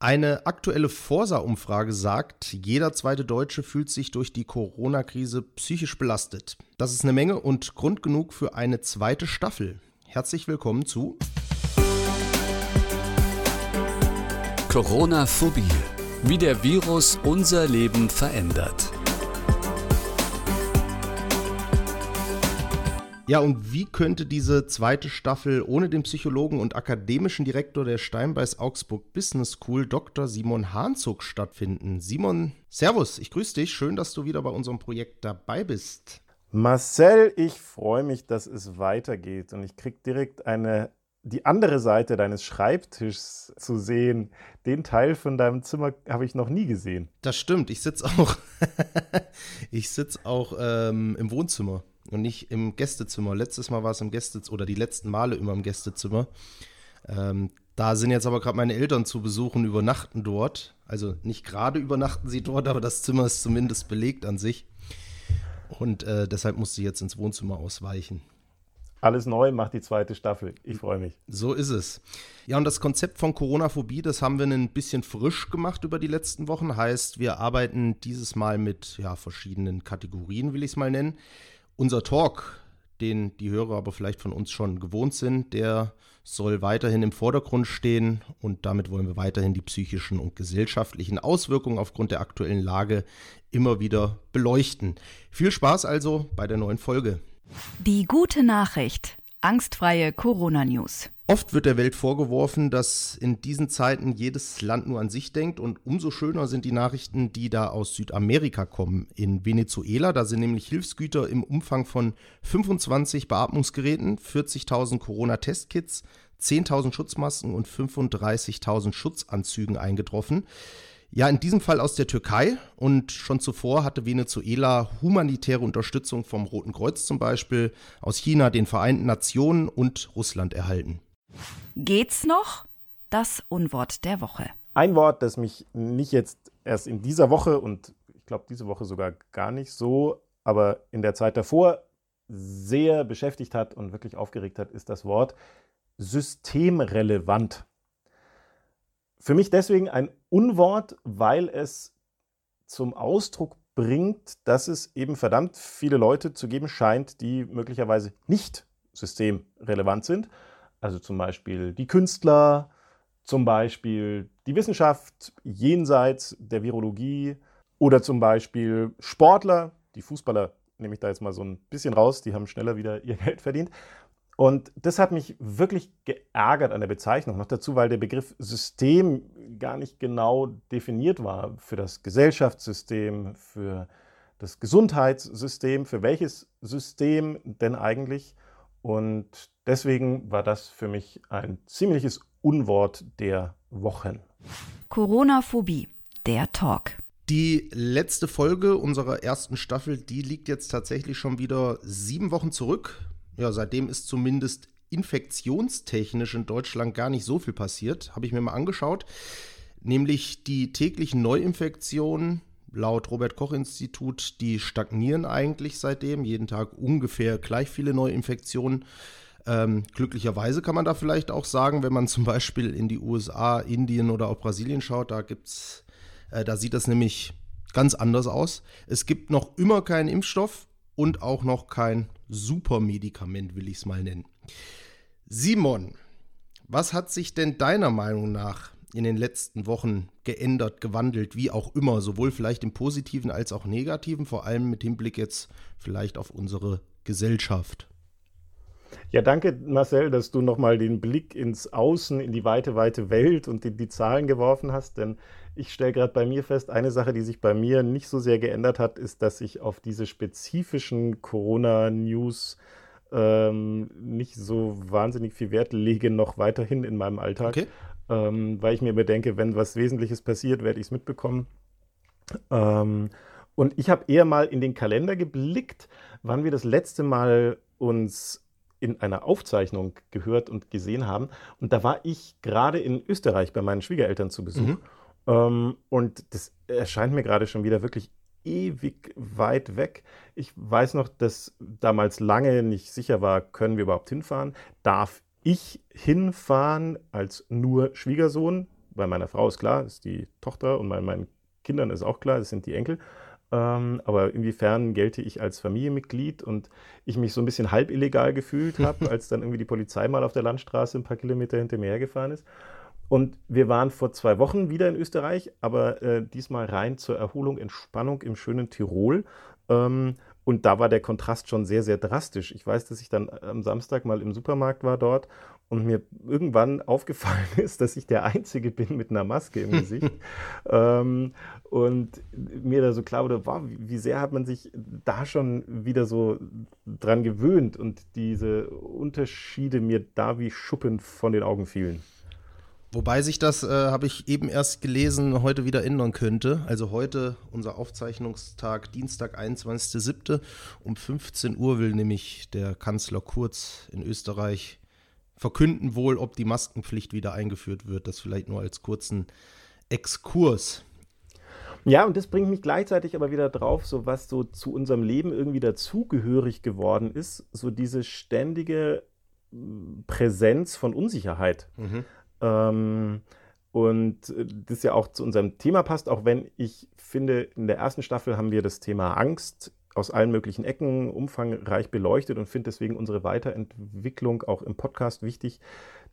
Eine aktuelle Forsa-Umfrage sagt, jeder zweite Deutsche fühlt sich durch die Corona-Krise psychisch belastet. Das ist eine Menge und Grund genug für eine zweite Staffel. Herzlich willkommen zu Corona-Phobie. Wie der Virus unser Leben verändert. Ja, und wie könnte diese zweite Staffel ohne den Psychologen und akademischen Direktor der Steinbeis Augsburg Business School, Dr. Simon Hahnzug, stattfinden? Simon, Servus, ich grüße dich. Schön, dass du wieder bei unserem Projekt dabei bist. Marcel, ich freue mich, dass es weitergeht und ich kriege direkt eine die andere Seite deines Schreibtischs zu sehen. Den Teil von deinem Zimmer habe ich noch nie gesehen. Das stimmt. Ich sitze auch, ich sitze auch ähm, im Wohnzimmer und nicht im Gästezimmer. Letztes Mal war es im Gästezimmer oder die letzten Male immer im Gästezimmer. Ähm, da sind jetzt aber gerade meine Eltern zu besuchen, übernachten dort. Also nicht gerade übernachten sie dort, aber das Zimmer ist zumindest belegt an sich. Und äh, deshalb musste ich jetzt ins Wohnzimmer ausweichen. Alles neu macht die zweite Staffel. Ich freue mich. So ist es. Ja, und das Konzept von Corona-Phobie, das haben wir ein bisschen frisch gemacht über die letzten Wochen. Heißt, wir arbeiten dieses Mal mit ja, verschiedenen Kategorien, will ich es mal nennen. Unser Talk, den die Hörer aber vielleicht von uns schon gewohnt sind, der soll weiterhin im Vordergrund stehen und damit wollen wir weiterhin die psychischen und gesellschaftlichen Auswirkungen aufgrund der aktuellen Lage immer wieder beleuchten. Viel Spaß also bei der neuen Folge. Die gute Nachricht. Angstfreie Corona-News. Oft wird der Welt vorgeworfen, dass in diesen Zeiten jedes Land nur an sich denkt und umso schöner sind die Nachrichten, die da aus Südamerika kommen. In Venezuela, da sind nämlich Hilfsgüter im Umfang von 25 Beatmungsgeräten, 40.000 Corona-Testkits, 10.000 Schutzmasken und 35.000 Schutzanzügen eingetroffen. Ja, in diesem Fall aus der Türkei und schon zuvor hatte Venezuela humanitäre Unterstützung vom Roten Kreuz zum Beispiel, aus China, den Vereinten Nationen und Russland erhalten. Geht's noch? Das Unwort der Woche. Ein Wort, das mich nicht jetzt erst in dieser Woche und ich glaube diese Woche sogar gar nicht so, aber in der Zeit davor sehr beschäftigt hat und wirklich aufgeregt hat, ist das Wort systemrelevant. Für mich deswegen ein Unwort, weil es zum Ausdruck bringt, dass es eben verdammt viele Leute zu geben scheint, die möglicherweise nicht systemrelevant sind also zum Beispiel die Künstler, zum Beispiel die Wissenschaft jenseits der Virologie oder zum Beispiel Sportler, die Fußballer nehme ich da jetzt mal so ein bisschen raus, die haben schneller wieder ihr Geld verdient. Und das hat mich wirklich geärgert an der Bezeichnung. Noch dazu, weil der Begriff System gar nicht genau definiert war für das Gesellschaftssystem, für das Gesundheitssystem, für welches System denn eigentlich. Und deswegen war das für mich ein ziemliches Unwort der Wochen. Corona-Phobie, der Talk. Die letzte Folge unserer ersten Staffel, die liegt jetzt tatsächlich schon wieder sieben Wochen zurück. Ja, seitdem ist zumindest infektionstechnisch in Deutschland gar nicht so viel passiert. Habe ich mir mal angeschaut. Nämlich die täglichen Neuinfektionen laut Robert Koch Institut, die stagnieren eigentlich seitdem. Jeden Tag ungefähr gleich viele Neuinfektionen. Ähm, glücklicherweise kann man da vielleicht auch sagen, wenn man zum Beispiel in die USA, Indien oder auch Brasilien schaut, da gibt's, äh, da sieht das nämlich ganz anders aus. Es gibt noch immer keinen Impfstoff und auch noch kein Supermedikament, will ich es mal nennen. Simon, was hat sich denn deiner Meinung nach in den letzten Wochen geändert, gewandelt, wie auch immer, sowohl vielleicht im positiven als auch negativen, vor allem mit Hinblick jetzt vielleicht auf unsere Gesellschaft? Ja, danke Marcel, dass du nochmal den Blick ins Außen, in die weite, weite Welt und in die Zahlen geworfen hast, denn ich stelle gerade bei mir fest, eine Sache, die sich bei mir nicht so sehr geändert hat, ist, dass ich auf diese spezifischen Corona-News ähm, nicht so wahnsinnig viel Wert lege, noch weiterhin in meinem Alltag. Okay ähm, weil ich mir bedenke, wenn was Wesentliches passiert, werde ich es mitbekommen. Ähm, und ich habe eher mal in den Kalender geblickt, wann wir das letzte Mal uns in einer Aufzeichnung gehört und gesehen haben. Und da war ich gerade in Österreich bei meinen Schwiegereltern zu Besuch. Mhm. Ähm, und das erscheint mir gerade schon wieder wirklich ewig weit weg. Ich weiß noch, dass damals lange nicht sicher war, können wir überhaupt hinfahren? Darf ich hinfahren als nur Schwiegersohn, bei meiner Frau ist klar, ist die Tochter und bei meinen Kindern ist auch klar, das sind die Enkel. Ähm, aber inwiefern gelte ich als Familienmitglied und ich mich so ein bisschen halb illegal gefühlt habe, als dann irgendwie die Polizei mal auf der Landstraße ein paar Kilometer hinter mir hergefahren ist. Und wir waren vor zwei Wochen wieder in Österreich, aber äh, diesmal rein zur Erholung, Entspannung im schönen Tirol. Ähm, und da war der Kontrast schon sehr, sehr drastisch. Ich weiß, dass ich dann am Samstag mal im Supermarkt war dort und mir irgendwann aufgefallen ist, dass ich der Einzige bin mit einer Maske im Gesicht. ähm, und mir da so klar wurde, wow, wie sehr hat man sich da schon wieder so dran gewöhnt und diese Unterschiede mir da wie Schuppen von den Augen fielen. Wobei sich das, äh, habe ich eben erst gelesen, heute wieder ändern könnte. Also heute, unser Aufzeichnungstag, Dienstag, 21.07. um 15 Uhr will nämlich der Kanzler Kurz in Österreich verkünden wohl, ob die Maskenpflicht wieder eingeführt wird. Das vielleicht nur als kurzen Exkurs. Ja, und das bringt mich gleichzeitig aber wieder drauf, so was so zu unserem Leben irgendwie dazugehörig geworden ist, so diese ständige Präsenz von Unsicherheit. Mhm. Ähm, und das ja auch zu unserem Thema passt, auch wenn ich finde, in der ersten Staffel haben wir das Thema Angst aus allen möglichen Ecken umfangreich beleuchtet und finde deswegen unsere Weiterentwicklung auch im Podcast wichtig,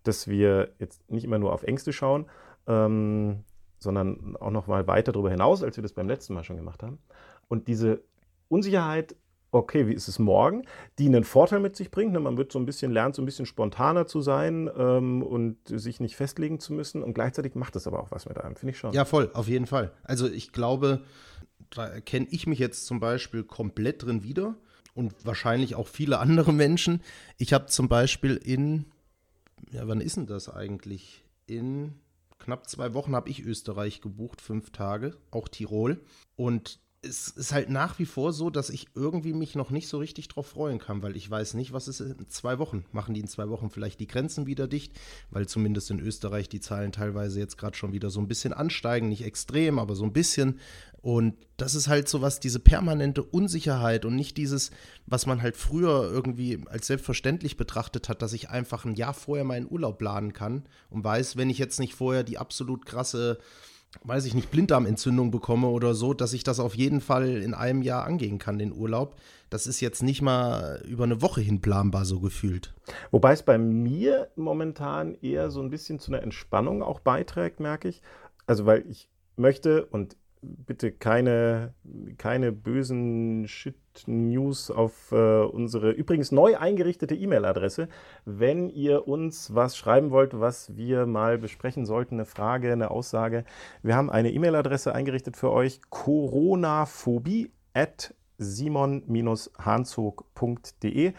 dass wir jetzt nicht immer nur auf Ängste schauen, ähm, sondern auch noch mal weiter darüber hinaus, als wir das beim letzten Mal schon gemacht haben. Und diese Unsicherheit okay, wie ist es morgen, die einen Vorteil mit sich bringt. Ne? Man wird so ein bisschen lernt, so ein bisschen spontaner zu sein ähm, und sich nicht festlegen zu müssen. Und gleichzeitig macht es aber auch was mit einem, finde ich schon. Ja, voll, auf jeden Fall. Also ich glaube, da erkenne ich mich jetzt zum Beispiel komplett drin wieder und wahrscheinlich auch viele andere Menschen. Ich habe zum Beispiel in, ja, wann ist denn das eigentlich? In knapp zwei Wochen habe ich Österreich gebucht, fünf Tage, auch Tirol. Und es ist halt nach wie vor so, dass ich irgendwie mich noch nicht so richtig drauf freuen kann, weil ich weiß nicht, was ist in zwei Wochen. Machen die in zwei Wochen vielleicht die Grenzen wieder dicht, weil zumindest in Österreich die Zahlen teilweise jetzt gerade schon wieder so ein bisschen ansteigen, nicht extrem, aber so ein bisschen. Und das ist halt so was, diese permanente Unsicherheit und nicht dieses, was man halt früher irgendwie als selbstverständlich betrachtet hat, dass ich einfach ein Jahr vorher meinen Urlaub planen kann und weiß, wenn ich jetzt nicht vorher die absolut krasse weiß ich nicht, Blinddarmentzündung bekomme oder so, dass ich das auf jeden Fall in einem Jahr angehen kann, den Urlaub. Das ist jetzt nicht mal über eine Woche hin planbar so gefühlt. Wobei es bei mir momentan eher so ein bisschen zu einer Entspannung auch beiträgt, merke ich. Also weil ich möchte und bitte keine, keine bösen Shit-News auf äh, unsere übrigens neu eingerichtete E-Mail-Adresse. Wenn ihr uns was schreiben wollt, was wir mal besprechen sollten, eine Frage, eine Aussage. Wir haben eine E-Mail-Adresse eingerichtet für euch, coronaphobie at simon-hanzog.de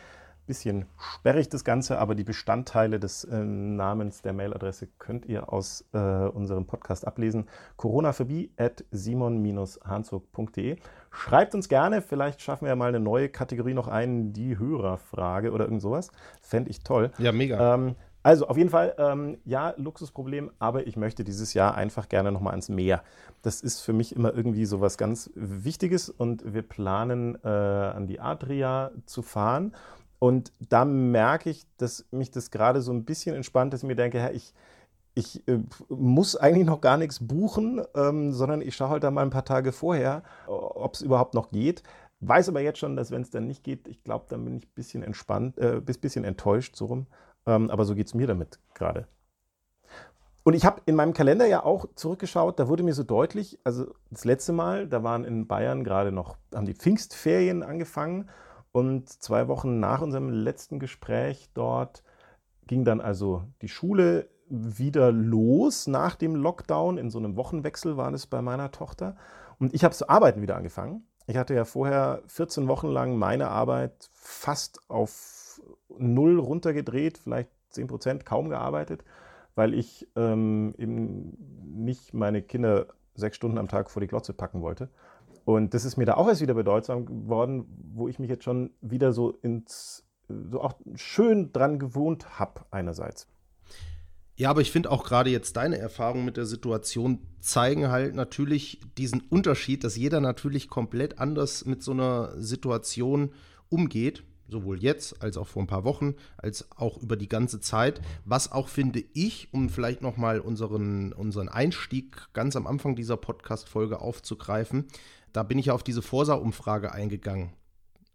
bisschen sperrig das Ganze, aber die Bestandteile des äh, Namens der Mailadresse könnt ihr aus äh, unserem Podcast ablesen. coronaphobie at simon-hanzog.de. Schreibt uns gerne, vielleicht schaffen wir ja mal eine neue Kategorie noch ein, die Hörerfrage oder irgend sowas. Fände ich toll. Ja, mega. Ähm, also auf jeden Fall, ähm, ja, Luxusproblem, aber ich möchte dieses Jahr einfach gerne nochmal ans Meer. Das ist für mich immer irgendwie so was ganz Wichtiges und wir planen äh, an die Adria zu fahren und da merke ich, dass mich das gerade so ein bisschen entspannt, dass ich mir denke, ich, ich äh, muss eigentlich noch gar nichts buchen, ähm, sondern ich schaue halt da mal ein paar Tage vorher, ob es überhaupt noch geht. Weiß aber jetzt schon, dass wenn es dann nicht geht, ich glaube, dann bin ich ein bisschen entspannt, äh, bisschen enttäuscht, so rum. Ähm, aber so geht es mir damit gerade. Und ich habe in meinem Kalender ja auch zurückgeschaut, da wurde mir so deutlich, also das letzte Mal, da waren in Bayern gerade noch, haben die Pfingstferien angefangen und zwei Wochen nach unserem letzten Gespräch dort ging dann also die Schule wieder los nach dem Lockdown. In so einem Wochenwechsel war das bei meiner Tochter. Und ich habe zu arbeiten wieder angefangen. Ich hatte ja vorher 14 Wochen lang meine Arbeit fast auf null runtergedreht, vielleicht 10 Prozent kaum gearbeitet, weil ich ähm, eben nicht meine Kinder sechs Stunden am Tag vor die Glotze packen wollte. Und das ist mir da auch erst wieder bedeutsam geworden, wo ich mich jetzt schon wieder so ins, so auch schön dran gewohnt habe, einerseits. Ja, aber ich finde auch gerade jetzt deine Erfahrungen mit der Situation zeigen halt natürlich diesen Unterschied, dass jeder natürlich komplett anders mit so einer Situation umgeht. sowohl jetzt als auch vor ein paar Wochen, als auch über die ganze Zeit. Was auch finde ich, um vielleicht nochmal unseren, unseren Einstieg ganz am Anfang dieser Podcast-Folge aufzugreifen, da bin ich auf diese Forsa-Umfrage eingegangen,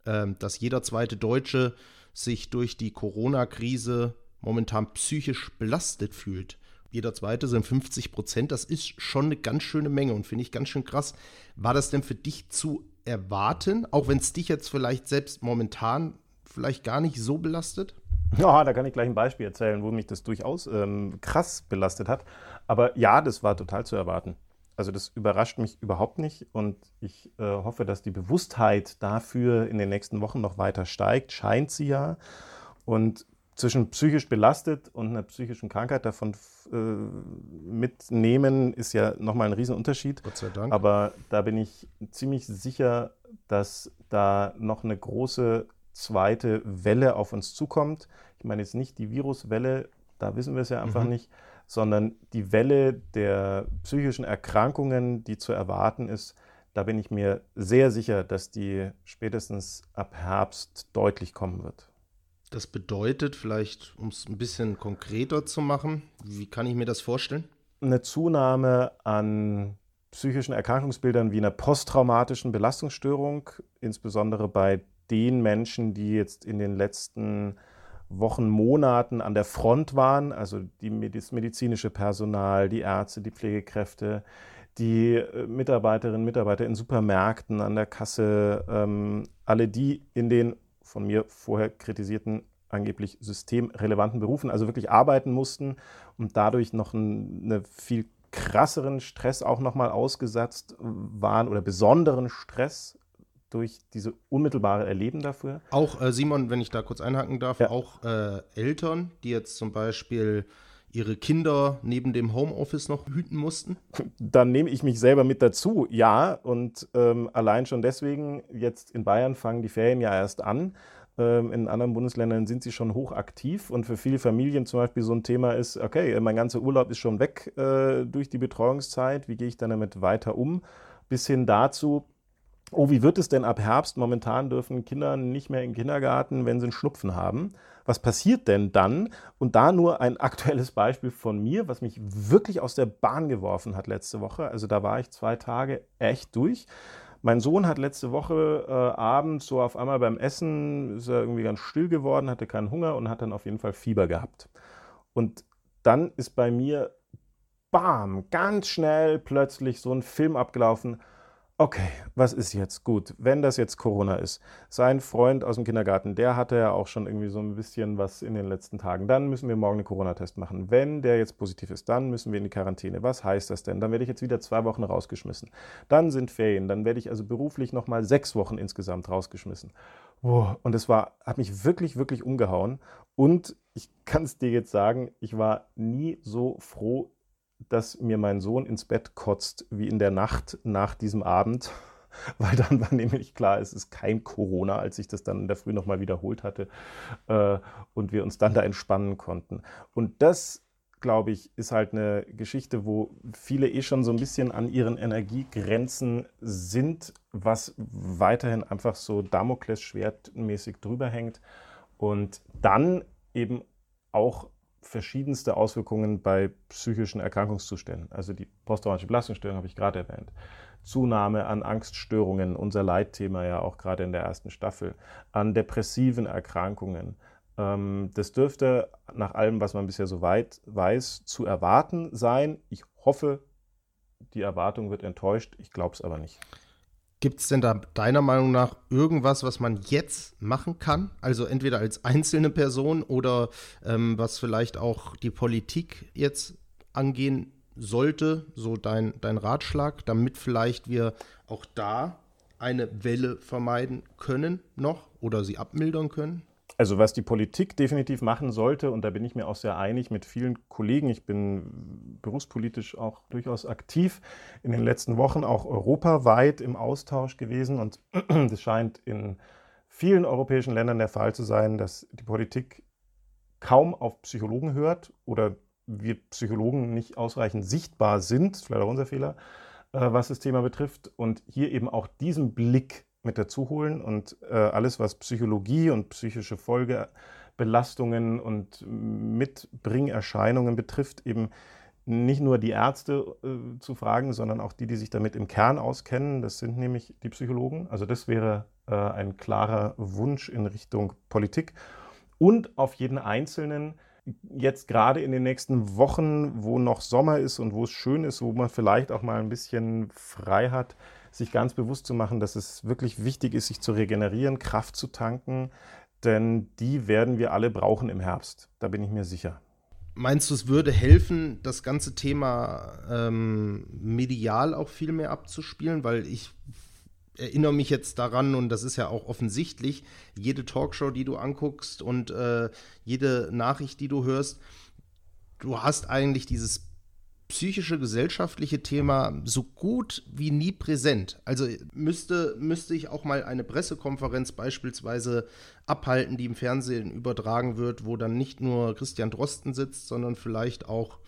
äh, dass jeder zweite Deutsche sich durch die Corona-Krise momentan psychisch belastet fühlt. Jeder zweite sind 50 Prozent. Das ist schon eine ganz schöne Menge und finde ich ganz schön krass. War das denn für dich zu erwarten, auch wenn es dich jetzt vielleicht selbst momentan vielleicht gar nicht so belastet? Ja, da kann ich gleich ein Beispiel erzählen, wo mich das durchaus ähm, krass belastet hat. Aber ja, das war total zu erwarten. Also das überrascht mich überhaupt nicht und ich äh, hoffe, dass die Bewusstheit dafür in den nächsten Wochen noch weiter steigt. Scheint sie ja. Und zwischen psychisch belastet und einer psychischen Krankheit davon äh, mitnehmen, ist ja nochmal ein Riesenunterschied. Gott sei Dank. Aber da bin ich ziemlich sicher, dass da noch eine große zweite Welle auf uns zukommt. Ich meine jetzt nicht die Viruswelle, da wissen wir es ja einfach mhm. nicht, sondern die Welle der psychischen Erkrankungen, die zu erwarten ist, da bin ich mir sehr sicher, dass die spätestens ab Herbst deutlich kommen wird. Das bedeutet, vielleicht, um es ein bisschen konkreter zu machen, wie kann ich mir das vorstellen? Eine Zunahme an psychischen Erkrankungsbildern wie einer posttraumatischen Belastungsstörung, insbesondere bei den Menschen, die jetzt in den letzten Wochen, Monaten an der Front waren, also die, das medizinische Personal, die Ärzte, die Pflegekräfte, die äh, Mitarbeiterinnen und Mitarbeiter in Supermärkten, an der Kasse, ähm, alle die in den von mir vorher kritisierten angeblich systemrelevanten Berufen, also wirklich arbeiten mussten und dadurch noch einen viel krasseren Stress auch nochmal ausgesetzt waren oder besonderen Stress durch diese unmittelbare Erleben dafür. Auch äh, Simon, wenn ich da kurz einhaken darf, ja. auch äh, Eltern, die jetzt zum Beispiel ihre Kinder neben dem Homeoffice noch hüten mussten? Dann nehme ich mich selber mit dazu, ja. Und ähm, allein schon deswegen, jetzt in Bayern fangen die Ferien ja erst an. Ähm, in anderen Bundesländern sind sie schon hochaktiv und für viele Familien zum Beispiel so ein Thema ist, okay, mein ganzer Urlaub ist schon weg äh, durch die Betreuungszeit, wie gehe ich dann damit weiter um? Bis hin dazu, oh, wie wird es denn ab Herbst? Momentan dürfen Kinder nicht mehr in den Kindergarten, wenn sie einen Schnupfen haben. Was passiert denn dann? Und da nur ein aktuelles Beispiel von mir, was mich wirklich aus der Bahn geworfen hat letzte Woche. Also da war ich zwei Tage echt durch. Mein Sohn hat letzte Woche äh, abends so auf einmal beim Essen, ist er irgendwie ganz still geworden, hatte keinen Hunger und hat dann auf jeden Fall Fieber gehabt. Und dann ist bei mir, bam, ganz schnell plötzlich so ein Film abgelaufen okay, was ist jetzt? Gut, wenn das jetzt Corona ist. Sein Freund aus dem Kindergarten, der hatte ja auch schon irgendwie so ein bisschen was in den letzten Tagen. Dann müssen wir morgen einen Corona-Test machen. Wenn der jetzt positiv ist, dann müssen wir in die Quarantäne. Was heißt das denn? Dann werde ich jetzt wieder zwei Wochen rausgeschmissen. Dann sind Ferien. Dann werde ich also beruflich nochmal sechs Wochen insgesamt rausgeschmissen. Und es war, hat mich wirklich, wirklich umgehauen. Und ich kann es dir jetzt sagen, ich war nie so froh dass mir mein Sohn ins Bett kotzt wie in der Nacht nach diesem Abend, weil dann war nämlich klar, es ist kein Corona, als ich das dann in der Früh nochmal wiederholt hatte äh, und wir uns dann da entspannen konnten. Und das, glaube ich, ist halt eine Geschichte, wo viele eh schon so ein bisschen an ihren Energiegrenzen sind, was weiterhin einfach so Damoklesschwertmäßig drüber hängt und dann eben auch verschiedenste Auswirkungen bei psychischen Erkrankungszuständen. Also die posttraumatische Belastungsstörung habe ich gerade erwähnt. Zunahme an Angststörungen, unser Leitthema ja auch gerade in der ersten Staffel, an depressiven Erkrankungen. Ähm, das dürfte nach allem, was man bisher so weit weiß, zu erwarten sein. Ich hoffe, die Erwartung wird enttäuscht. Ich glaube es aber nicht. Gibt es denn da deiner Meinung nach irgendwas, was man jetzt machen kann? Also entweder als einzelne Person oder ähm, was vielleicht auch die Politik jetzt angehen sollte, so dein, dein Ratschlag, damit vielleicht wir auch da eine Welle vermeiden können noch oder sie abmildern können? Also was die Politik definitiv machen sollte, und da bin ich mir auch sehr einig mit vielen Kollegen, ich bin berufspolitisch auch durchaus aktiv, in den letzten Wochen auch europaweit im Austausch gewesen und es scheint in vielen europäischen Ländern der Fall zu sein, dass die Politik kaum auf Psychologen hört oder wir Psychologen nicht ausreichend sichtbar sind, vielleicht auch unser Fehler, äh, was das Thema betrifft, und hier eben auch diesen Blick mit dazu holen und äh, alles, was Psychologie und psychische Folgebelastungen und Mitbringerscheinungen betrifft, eben nicht nur die Ärzte äh, zu fragen, sondern auch die, die sich damit im Kern auskennen. Das sind nämlich die Psychologen. Also das wäre äh, ein klarer Wunsch in Richtung Politik. Und auf jeden Einzelnen, jetzt gerade in den nächsten Wochen, wo noch Sommer ist und wo es schön ist, wo man vielleicht auch mal ein bisschen frei hat, sich ganz bewusst zu machen, dass es wirklich wichtig ist, sich zu regenerieren, Kraft zu tanken, denn die werden wir alle brauchen im Herbst. Da bin ich mir sicher. Meinst du, es würde helfen, das ganze Thema ähm, medial auch viel mehr abzuspielen? Weil ich erinnere mich jetzt daran, und das ist ja auch offensichtlich, jede Talkshow, die du anguckst und äh, jede Nachricht, die du hörst, du hast eigentlich dieses psychische, gesellschaftliche Thema so gut wie nie präsent. Also müsste, müsste ich auch mal eine Pressekonferenz beispielsweise abhalten, die im Fernsehen übertragen wird, wo dann nicht nur Christian Drosten sitzt, sondern vielleicht auch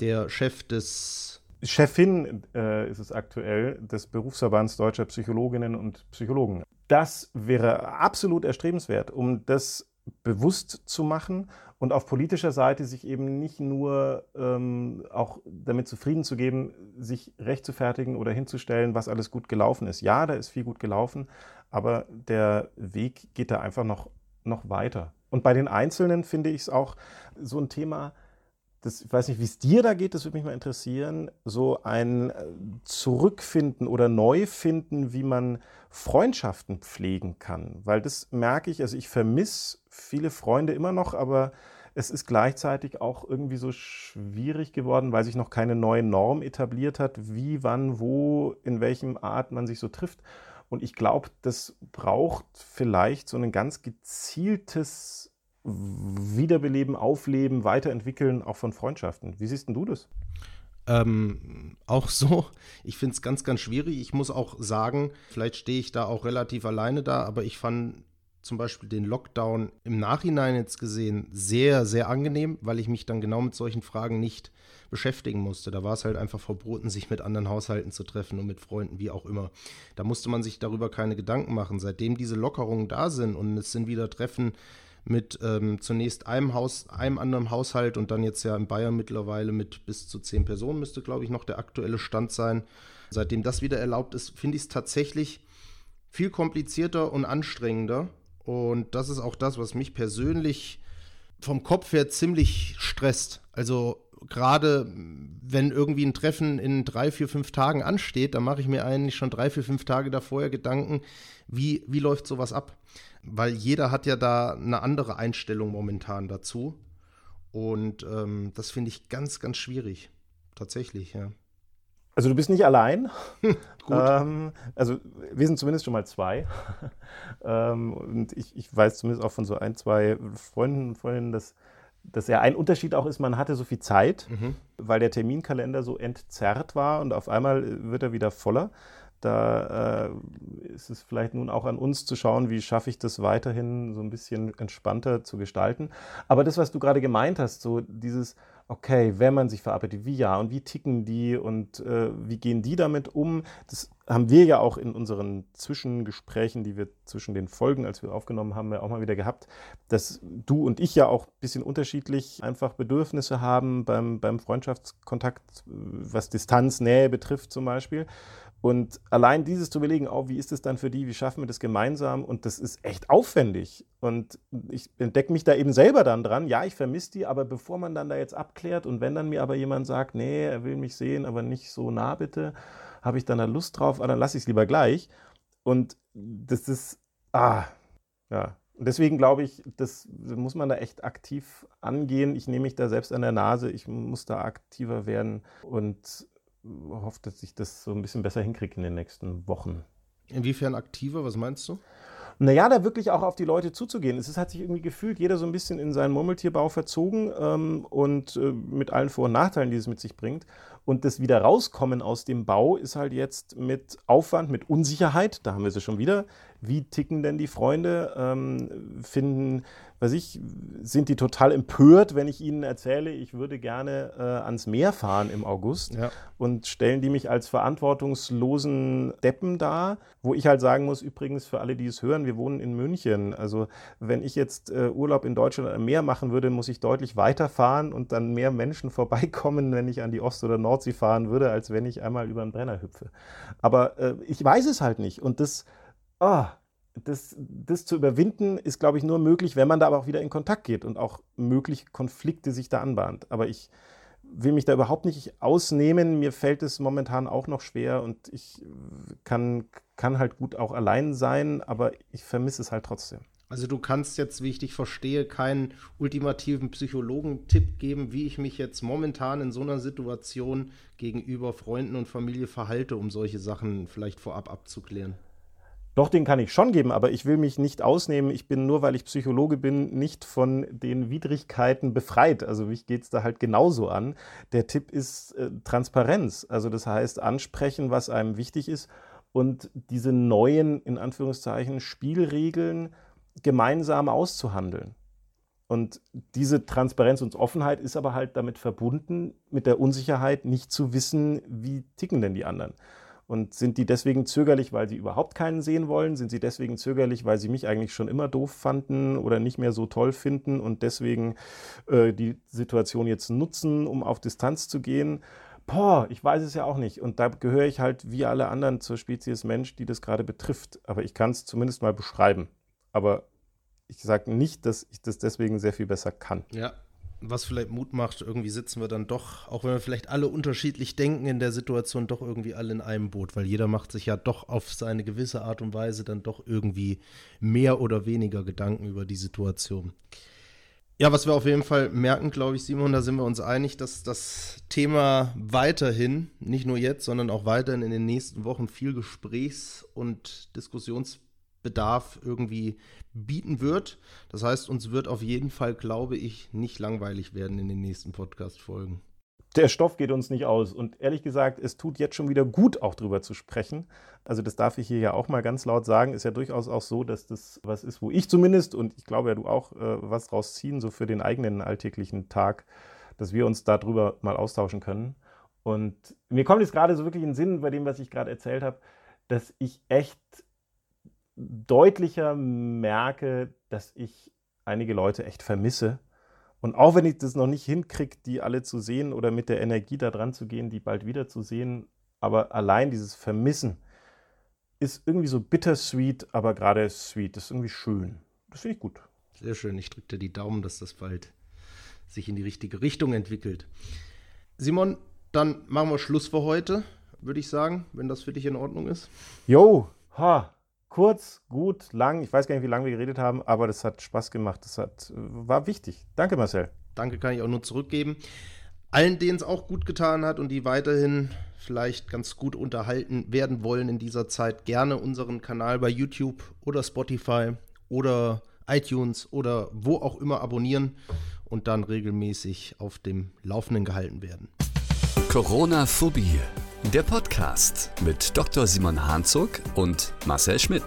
der Chef des Chefin äh, ist es aktuell des Berufsverbands deutscher Psychologinnen und Psychologen. Das wäre absolut erstrebenswert, um das bewusst zu machen und auf politischer Seite sich eben nicht nur ähm, auch damit zufrieden zu geben, sich recht zu fertigen oder hinzustellen, was alles gut gelaufen ist. Ja, da ist viel gut gelaufen, aber der Weg geht da einfach noch, noch weiter. Und bei den Einzelnen finde ich es auch so ein Thema, das, ich weiß nicht, wie es dir da geht, das würde mich mal interessieren, so ein äh, Zurückfinden oder Neufinden, wie man Freundschaften pflegen kann. Weil das merke ich, also ich vermisse viele Freunde immer noch, aber es ist gleichzeitig auch irgendwie so schwierig geworden, weil sich noch keine neue Norm etabliert hat, wie, wann, wo, in welchem Art man sich so trifft. Und ich glaube, das braucht vielleicht so ein ganz gezieltes Wiederbeleben, Aufleben, Weiterentwickeln auch von Freundschaften. Wie siehst denn du das? Ähm, auch so. Ich finde es ganz, ganz schwierig. Ich muss auch sagen, vielleicht stehe ich da auch relativ alleine da, aber ich fand zum Beispiel den Lockdown im Nachhinein jetzt gesehen sehr, sehr angenehm, weil ich mich dann genau mit solchen Fragen nicht beschäftigen musste. Da war es halt einfach verboten, sich mit anderen Haushalten zu treffen und mit Freunden, wie auch immer. Da musste man sich darüber keine Gedanken machen. Seitdem diese Lockerungen da sind und es sind wieder Treffen mit ähm, zunächst einem Haus, einem anderen Haushalt und dann jetzt ja in Bayern mittlerweile mit bis zu zehn Personen müsste, glaube ich, noch der aktuelle Stand sein. Seitdem das wieder erlaubt ist, finde ich es tatsächlich viel komplizierter und anstrengender. Und das ist auch das, was mich persönlich vom Kopf her ziemlich stresst. Also gerade wenn irgendwie ein Treffen in drei, vier, fünf Tagen ansteht, dann mache ich mir eigentlich schon drei, vier, fünf Tage davor Gedanken, wie, wie läuft sowas ab? weil jeder hat ja da eine andere Einstellung momentan dazu. Und ähm, das finde ich ganz, ganz schwierig. Tatsächlich, ja. Also du bist nicht allein. Gut. Ähm, also wir sind zumindest schon mal zwei. ähm, und ich, ich, weiß zumindest auch von so ein, zwei Freunden und Freundinnen, dass, dass ja ein Unterschied auch ist, man hatte so viel Zeit, mhm. weil der Terminkalender so entzerrt war und auf einmal wird er wieder voller. Da äh, ist es vielleicht nun auch an uns zu schauen, wie schaffe ich das weiterhin so ein bisschen entspannter zu gestalten. Aber das, was du gerade gemeint hast, so dieses, okay, wenn man sich verarbeitet, wie ja und wie ticken die und äh, wie gehen die damit um, das haben wir ja auch in unseren Zwischengesprächen, die wir zwischen den Folgen, als wir aufgenommen haben, ja auch mal wieder gehabt, dass du und ich ja auch ein bisschen unterschiedlich einfach Bedürfnisse haben beim, beim Freundschaftskontakt, was Distanz, Nähe betrifft zum Beispiel. Und allein dieses zu überlegen, oh, wie ist es dann für die, wie schaffen wir das gemeinsam? Und das ist echt aufwendig. Und ich entdecke mich da eben selber dann dran. Ja, ich vermisse die, aber bevor man dann da jetzt abklärt und wenn dann mir aber jemand sagt, nee, er will mich sehen, aber nicht so nah bitte, habe ich dann da Lust drauf, ah, dann lasse ich es lieber gleich. Und das ist, ah, ja. Und deswegen glaube ich, das muss man da echt aktiv angehen. Ich nehme mich da selbst an der Nase. Ich muss da aktiver werden und hoffe, dass ich das so ein bisschen besser hinkriege in den nächsten Wochen. Inwiefern aktiver? Was meinst du? Naja, da wirklich auch auf die Leute zuzugehen. Es hat sich irgendwie gefühlt, jeder so ein bisschen in seinen Murmeltierbau verzogen ähm, und äh, mit allen Vor- und Nachteilen, die es mit sich bringt. Und das wieder rauskommen aus dem Bau ist halt jetzt mit Aufwand, mit Unsicherheit, da haben wir sie schon wieder. Wie ticken denn die Freunde? Ähm, finden, weiß ich, sind die total empört, wenn ich ihnen erzähle, ich würde gerne äh, ans Meer fahren im August? Ja. Und stellen die mich als verantwortungslosen Deppen dar, wo ich halt sagen muss, übrigens für alle, die es hören, wir wohnen in München. Also wenn ich jetzt äh, Urlaub in Deutschland am Meer machen würde, muss ich deutlich weiterfahren und dann mehr Menschen vorbeikommen, wenn ich an die Ost- oder Nordsee fahren würde, als wenn ich einmal über einen Brenner hüpfe. Aber äh, ich weiß es halt nicht. Und das, oh, das, das zu überwinden, ist, glaube ich, nur möglich, wenn man da aber auch wieder in Kontakt geht und auch mögliche Konflikte sich da anbahnt. Aber ich will mich da überhaupt nicht ausnehmen. Mir fällt es momentan auch noch schwer und ich kann, kann halt gut auch allein sein, aber ich vermisse es halt trotzdem. Also du kannst jetzt, wie ich dich verstehe, keinen ultimativen Psychologen-Tipp geben, wie ich mich jetzt momentan in so einer Situation gegenüber Freunden und Familie verhalte, um solche Sachen vielleicht vorab abzuklären. Doch, den kann ich schon geben, aber ich will mich nicht ausnehmen. Ich bin nur, weil ich Psychologe bin, nicht von den Widrigkeiten befreit. Also mich geht es da halt genauso an. Der Tipp ist äh, Transparenz. Also das heißt, ansprechen, was einem wichtig ist und diese neuen, in Anführungszeichen, Spielregeln gemeinsam auszuhandeln. Und diese Transparenz und Offenheit ist aber halt damit verbunden, mit der Unsicherheit nicht zu wissen, wie ticken denn die anderen. Und sind die deswegen zögerlich, weil sie überhaupt keinen sehen wollen? Sind sie deswegen zögerlich, weil sie mich eigentlich schon immer doof fanden oder nicht mehr so toll finden und deswegen äh, die Situation jetzt nutzen, um auf Distanz zu gehen? Boah, ich weiß es ja auch nicht. Und da gehöre ich halt wie alle anderen zur Spezies Mensch, die das gerade betrifft. Aber ich kann es zumindest mal beschreiben. Aber ich sage nicht, dass ich das deswegen sehr viel besser kann. Ja, was vielleicht Mut macht, irgendwie sitzen wir dann doch, auch wenn wir vielleicht alle unterschiedlich denken, in der Situation doch irgendwie alle in einem Boot, weil jeder macht sich ja doch auf seine gewisse Art und Weise dann doch irgendwie mehr oder weniger Gedanken über die Situation. Ja, was wir auf jeden Fall merken, glaube ich, Simon, da sind wir uns einig, dass das Thema weiterhin, nicht nur jetzt, sondern auch weiterhin in den nächsten Wochen viel Gesprächs- und Diskussionsbedarf irgendwie bieten wird. Das heißt, uns wird auf jeden Fall, glaube ich, nicht langweilig werden in den nächsten Podcast-Folgen. Der Stoff geht uns nicht aus. Und ehrlich gesagt, es tut jetzt schon wieder gut, auch drüber zu sprechen. Also, das darf ich hier ja auch mal ganz laut sagen. Ist ja durchaus auch so, dass das was ist, wo ich zumindest und ich glaube ja du auch äh, was draus ziehen, so für den eigenen alltäglichen Tag, dass wir uns darüber mal austauschen können. Und mir kommt jetzt gerade so wirklich in den Sinn bei dem, was ich gerade erzählt habe, dass ich echt deutlicher merke, dass ich einige Leute echt vermisse. Und auch wenn ich das noch nicht hinkriege, die alle zu sehen oder mit der Energie da dran zu gehen, die bald wieder zu sehen, aber allein dieses Vermissen ist irgendwie so bittersweet, aber gerade sweet. Das ist irgendwie schön. Das finde ich gut. Sehr schön. Ich drücke dir die Daumen, dass das bald sich in die richtige Richtung entwickelt. Simon, dann machen wir Schluss für heute, würde ich sagen, wenn das für dich in Ordnung ist. Jo, ha, kurz, gut, lang. Ich weiß gar nicht, wie lange wir geredet haben, aber das hat Spaß gemacht. Das hat, war wichtig. Danke, Marcel. Danke kann ich auch nur zurückgeben. Allen, denen es auch gut getan hat und die weiterhin vielleicht ganz gut unterhalten werden wollen in dieser Zeit, gerne unseren Kanal bei YouTube oder Spotify oder iTunes oder wo auch immer abonnieren und dann regelmäßig auf dem Laufenden gehalten werden. Corona-Phobie der Podcast mit Dr. Simon Hanzog und Marcel Schmidt.